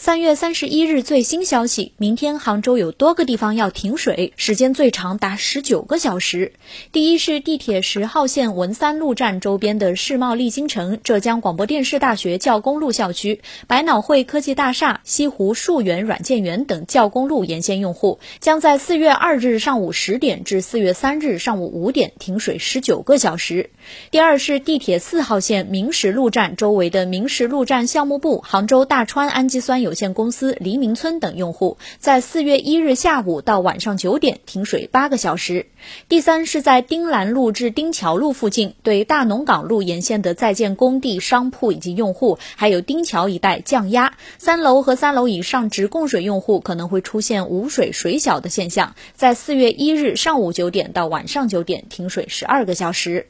三月三十一日最新消息，明天杭州有多个地方要停水，时间最长达十九个小时。第一是地铁十号线文三路站周边的世贸丽晶城、浙江广播电视大学教工路校区、百脑汇科技大厦、西湖树园软件园等教工路沿线用户，将在四月二日上午十点至四月三日上午五点停水十九个小时。第二是地铁四号线明石路站周围的明石路站项目部、杭州大川氨基酸有有限公司黎明村等用户在四月一日下午到晚上九点停水八个小时。第三是在丁兰路至丁桥路附近，对大农港路沿线的在建工地、商铺以及用户，还有丁桥一带降压。三楼和三楼以上直供水用户可能会出现无水、水小的现象，在四月一日上午九点到晚上九点停水十二个小时。